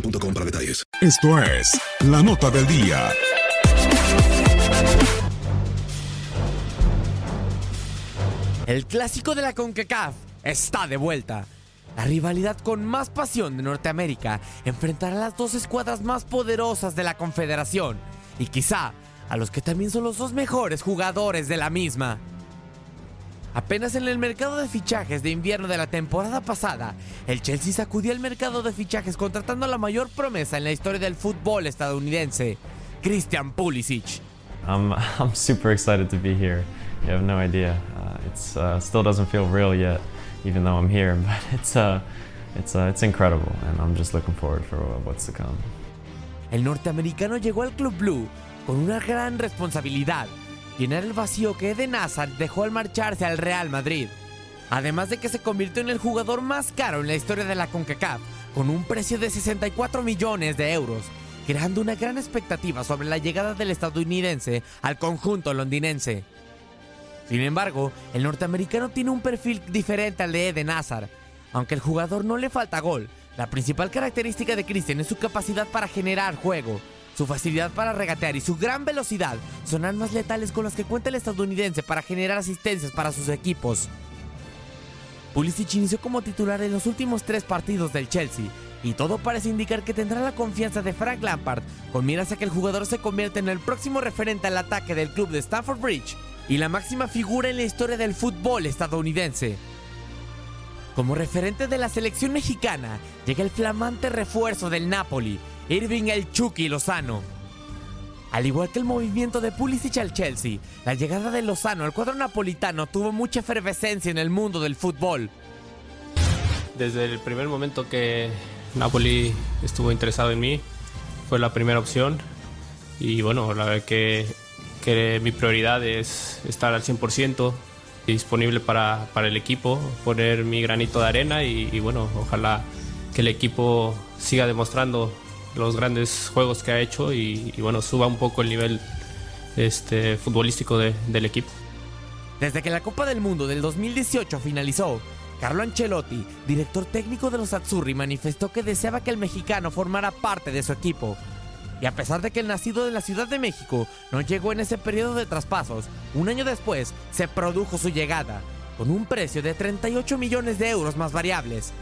boostmobile.com para detalles. Esto es la nota del día. El clásico de la CONCACAF está de vuelta. La rivalidad con más pasión de Norteamérica enfrentará a las dos escuadras más poderosas de la Confederación y quizá a los que también son los dos mejores jugadores de la misma. Apenas en el mercado de fichajes de invierno de la temporada pasada, el Chelsea sacudió el mercado de fichajes contratando a la mayor promesa en la historia del fútbol estadounidense, Christian Pulisic. I'm, I'm super excited to be here. You have no idea. Uh, it's uh, still doesn't feel real yet, even though I'm here. But it's uh, it's uh, it's incredible, and I'm just looking forward for what's to come. El norteamericano llegó al Club Blue con una gran responsabilidad llenar el vacío que Eden Hazard dejó al marcharse al Real Madrid. Además de que se convirtió en el jugador más caro en la historia de la CONCACAF, con un precio de 64 millones de euros, creando una gran expectativa sobre la llegada del estadounidense al conjunto londinense. Sin embargo, el norteamericano tiene un perfil diferente al de Eden Hazard. Aunque el jugador no le falta gol, la principal característica de Christian es su capacidad para generar juego, su facilidad para regatear y su gran velocidad son armas letales con las que cuenta el estadounidense para generar asistencias para sus equipos. Pulisic inició como titular en los últimos tres partidos del Chelsea y todo parece indicar que tendrá la confianza de Frank Lampard con miras a que el jugador se convierta en el próximo referente al ataque del club de Stamford Bridge y la máxima figura en la historia del fútbol estadounidense. Como referente de la selección mexicana llega el flamante refuerzo del Napoli, Irving el Chucky Lozano. Al igual que el movimiento de Pulisic al Chelsea, la llegada de Lozano al cuadro napolitano tuvo mucha efervescencia en el mundo del fútbol. Desde el primer momento que Napoli estuvo interesado en mí, fue la primera opción. Y bueno, la verdad que, que mi prioridad es estar al 100% disponible para, para, el equipo, poner mi granito de arena y, y bueno, ojalá que el equipo siga demostrando los grandes juegos que ha hecho y, y bueno, suba un poco el nivel este, futbolístico de, del equipo. Desde que la Copa del Mundo del 2018 finalizó, Carlo Ancelotti, director técnico de los Azzurri, manifestó que deseaba que el mexicano formara parte de su equipo. Y a pesar de que el nacido en la Ciudad de México no llegó en ese periodo de traspasos, un año después se produjo su llegada, con un precio de 38 millones de euros más variables.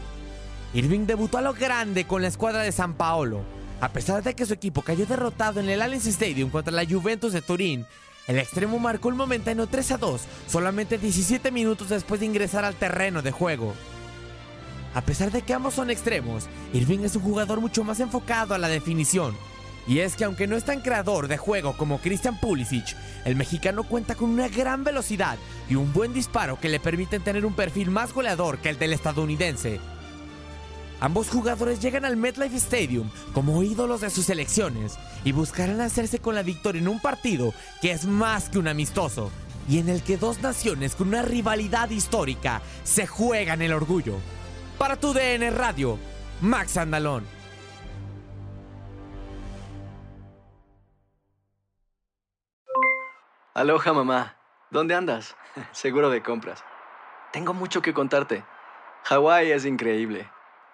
Irving debutó a lo grande con la escuadra de San Paolo, a pesar de que su equipo cayó derrotado en el Allianz Stadium contra la Juventus de Turín, el extremo marcó el momentáneo 3 a 2 solamente 17 minutos después de ingresar al terreno de juego. A pesar de que ambos son extremos, Irving es un jugador mucho más enfocado a la definición. Y es que aunque no es tan creador de juego como Christian Pulisic, el mexicano cuenta con una gran velocidad y un buen disparo que le permiten tener un perfil más goleador que el del estadounidense. Ambos jugadores llegan al MetLife Stadium como ídolos de sus selecciones y buscarán hacerse con la victoria en un partido que es más que un amistoso y en el que dos naciones con una rivalidad histórica se juegan el orgullo. Para tu DN Radio, Max Andalón. Aloha mamá, ¿dónde andas? Seguro de compras. Tengo mucho que contarte. Hawái es increíble.